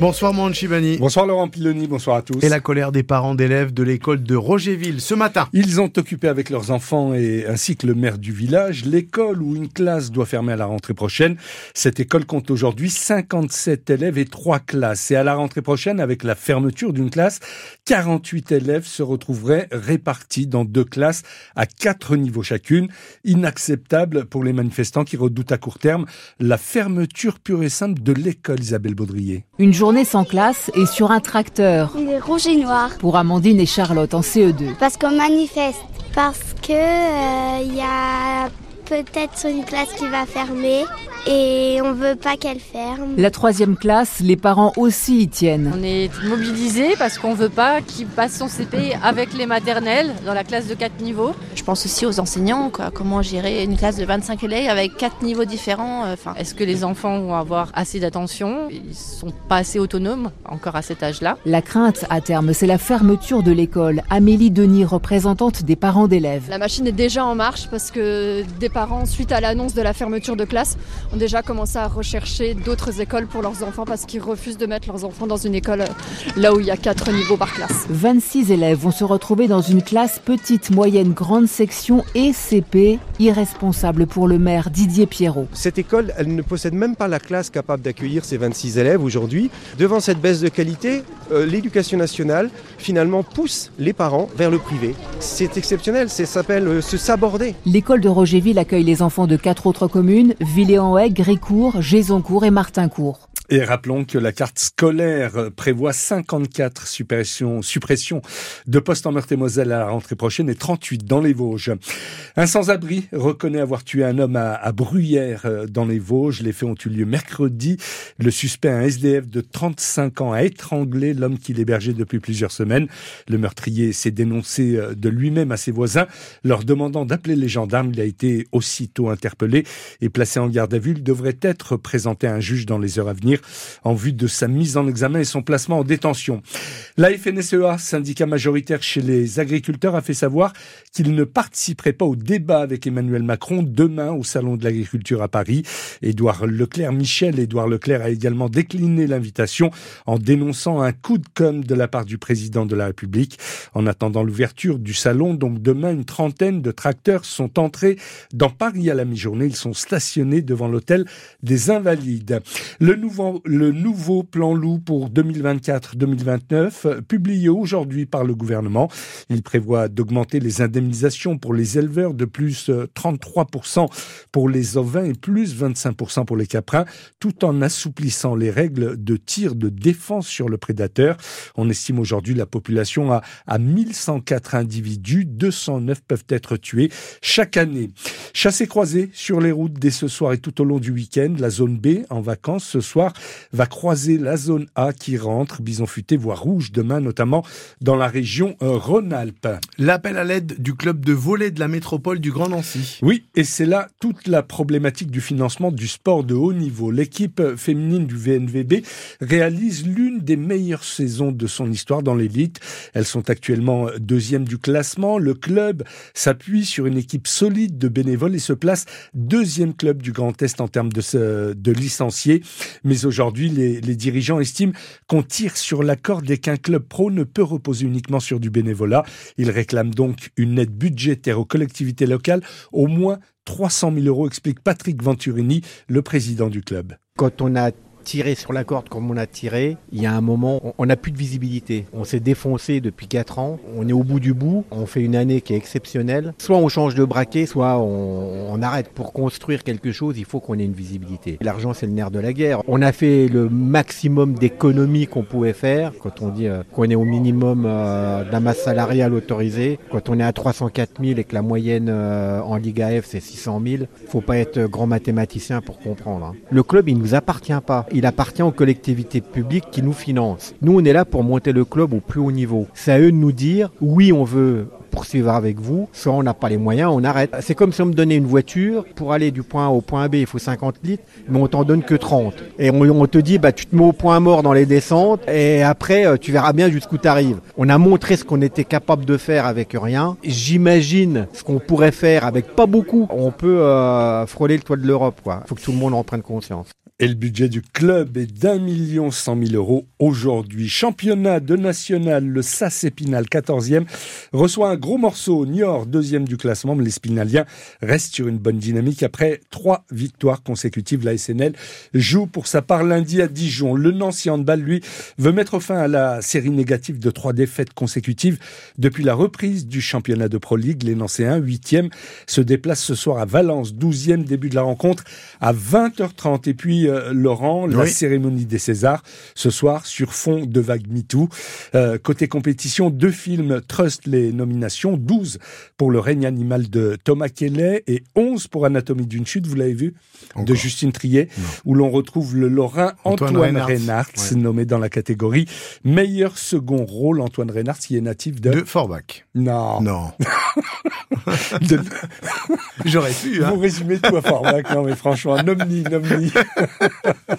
Bonsoir Mohan Chibani. Bonsoir Laurent Piloni, bonsoir à tous. Et la colère des parents d'élèves de l'école de Rogerville ce matin. Ils ont occupé avec leurs enfants et ainsi que le maire du village l'école où une classe doit fermer à la rentrée prochaine. Cette école compte aujourd'hui 57 élèves et 3 classes. Et à la rentrée prochaine, avec la fermeture d'une classe, 48 élèves se retrouveraient répartis dans deux classes à quatre niveaux chacune. Inacceptable pour les manifestants qui redoutent à court terme la fermeture pure et simple de l'école Isabelle Baudrier. Une journée sans classe et sur un tracteur. Il est rouge et noir. Pour Amandine et Charlotte en CE2. Parce qu'on manifeste. Parce que il euh, y a peut-être une classe qui va fermer et on veut pas qu'elle ferme. La troisième classe, les parents aussi y tiennent. On est mobilisés parce qu'on veut pas qu'il passe son CP avec les maternelles dans la classe de 4 niveaux. Je pense aussi aux enseignants, quoi. comment gérer une classe de 25 élèves avec 4 niveaux différents. Euh, enfin, Est-ce que les enfants vont avoir assez d'attention? Ils sont pas assez autonomes encore à cet âge-là? La crainte à terme, c'est la fermeture de l'école. Amélie Denis, représentante des parents d'élèves. La machine est déjà en marche parce que des parents, suite à l'annonce de la fermeture de classe, ont déjà commencé à rechercher d'autres écoles pour leurs enfants parce qu'ils refusent de mettre leurs enfants dans une école là où il y a quatre niveaux par classe. 26 élèves vont se retrouver dans une classe petite, moyenne, grande section et CP, irresponsable pour le maire Didier Pierrot. Cette école, elle ne possède même pas la classe capable d'accueillir ces 26 élèves aujourd'hui. Devant cette baisse de qualité, euh, l'éducation nationale finalement pousse les parents vers le privé. C'est exceptionnel, ça s'appelle euh, se saborder. L'école de Rogerville accueille les enfants de quatre autres communes, Villéanhaye, Grécourt, Gézoncourt et Martincourt. Et rappelons que la carte scolaire prévoit 54 suppressions, de postes en Meurthe-et-Moselle à la rentrée prochaine et 38 dans les Vosges. Un sans-abri reconnaît avoir tué un homme à, à, Bruyères euh, dans les Vosges. Les faits ont eu lieu mercredi. Le suspect, un SDF de 35 ans, a étranglé l'homme qu'il hébergeait depuis plusieurs semaines. Le meurtrier s'est dénoncé euh, de lui-même à ses voisins, leur demandant d'appeler les gendarmes. Il a été aussitôt interpellé et placé en garde à vue. Il devrait être présenté à un juge dans les heures à venir en vue de sa mise en examen et son placement en détention. La FNSEA, syndicat majoritaire chez les agriculteurs, a fait savoir qu'il ne participerait pas au débat avec Emmanuel Macron demain au Salon de l'agriculture à Paris. Édouard Leclerc, Michel Édouard Leclerc a également décliné l'invitation en dénonçant un coup de com' de la part du président de la République. En attendant l'ouverture du salon, donc demain, une trentaine de tracteurs sont entrés dans Paris à la mi-journée. Ils sont stationnés devant l'hôtel des Invalides. Le nouveau le nouveau plan loup pour 2024-2029, publié aujourd'hui par le gouvernement. Il prévoit d'augmenter les indemnisations pour les éleveurs de plus 33% pour les ovins et plus 25% pour les caprins, tout en assouplissant les règles de tir de défense sur le prédateur. On estime aujourd'hui la population à, à 1104 individus, 209 peuvent être tués chaque année. Chassé croisé sur les routes dès ce soir et tout au long du week-end, la zone B en vacances ce soir va croiser la zone A qui rentre, bison futé, voire rouge demain, notamment dans la région euh, Rhône-Alpes. L'appel à l'aide du club de volley de la métropole du Grand Nancy. Oui, et c'est là toute la problématique du financement du sport de haut niveau. L'équipe féminine du VNVB réalise l'une des meilleures saisons de son histoire dans l'élite. Elles sont actuellement deuxième du classement. Le club s'appuie sur une équipe solide de bénévoles et se place deuxième club du Grand Est en termes de, de licenciés. Mais aujourd'hui, les, les, dirigeants estiment qu'on tire sur la corde et qu'un club pro ne peut reposer uniquement sur du bénévolat. Ils réclament donc une aide budgétaire aux collectivités locales, au moins 300 000 euros, explique Patrick Venturini, le président du club. Quand on a tirer sur la corde comme on a tiré, il y a un moment, on n'a plus de visibilité. On s'est défoncé depuis 4 ans, on est au bout du bout, on fait une année qui est exceptionnelle. Soit on change de braquet, soit on, arrête. Pour construire quelque chose, il faut qu'on ait une visibilité. L'argent, c'est le nerf de la guerre. On a fait le maximum d'économies qu'on pouvait faire. Quand on dit euh, qu'on est au minimum euh, de la masse salariale autorisée, quand on est à 304 000 et que la moyenne euh, en Ligue AF, c'est 600 000, faut pas être grand mathématicien pour comprendre. Hein. Le club, il nous appartient pas il appartient aux collectivités publiques qui nous financent. Nous, on est là pour monter le club au plus haut niveau. C'est à eux de nous dire, oui, on veut poursuivre avec vous, soit on n'a pas les moyens, on arrête. C'est comme si on me donnait une voiture, pour aller du point A au point B, il faut 50 litres, mais on t'en donne que 30. Et on, te dit, bah, tu te mets au point mort dans les descentes, et après, euh, tu verras bien jusqu'où tu arrives. On a montré ce qu'on était capable de faire avec rien. J'imagine ce qu'on pourrait faire avec pas beaucoup. On peut euh, frôler le toit de l'Europe, quoi. Faut que tout le monde en prenne conscience. Et le budget du club est d'un million cent mille euros aujourd'hui. Championnat de national, le SAS Épinal, 14e, reçoit un gros morceau. Niort, deuxième du classement, mais les Spinaliens restent sur une bonne dynamique. Après trois victoires consécutives, la SNL joue pour sa part lundi à Dijon. Le Nancy Handball, lui, veut mettre fin à la série négative de trois défaites consécutives depuis la reprise du championnat de Pro League. Les Nancéens, huitième, se déplacent ce soir à Valence, douzième début de la rencontre à 20h30. Et puis, euh, Laurent, la cérémonie des Césars ce soir sur fond de vague MeToo. Euh, côté compétition, deux films trust les nominations, 12 pour Le règne animal de Thomas Kelly et 11 pour Anatomie d'une chute, vous l'avez vu, de Justine Trier, où l'on retrouve le Lorrain Antoine, Reynard, nommé dans la catégorie meilleur second rôle. Antoine Reynard, qui est natif de... De Forbach. Non. Non. J'aurais pu. Hein. Vous résumez tout à Forbach, non mais franchement, un omni, omni.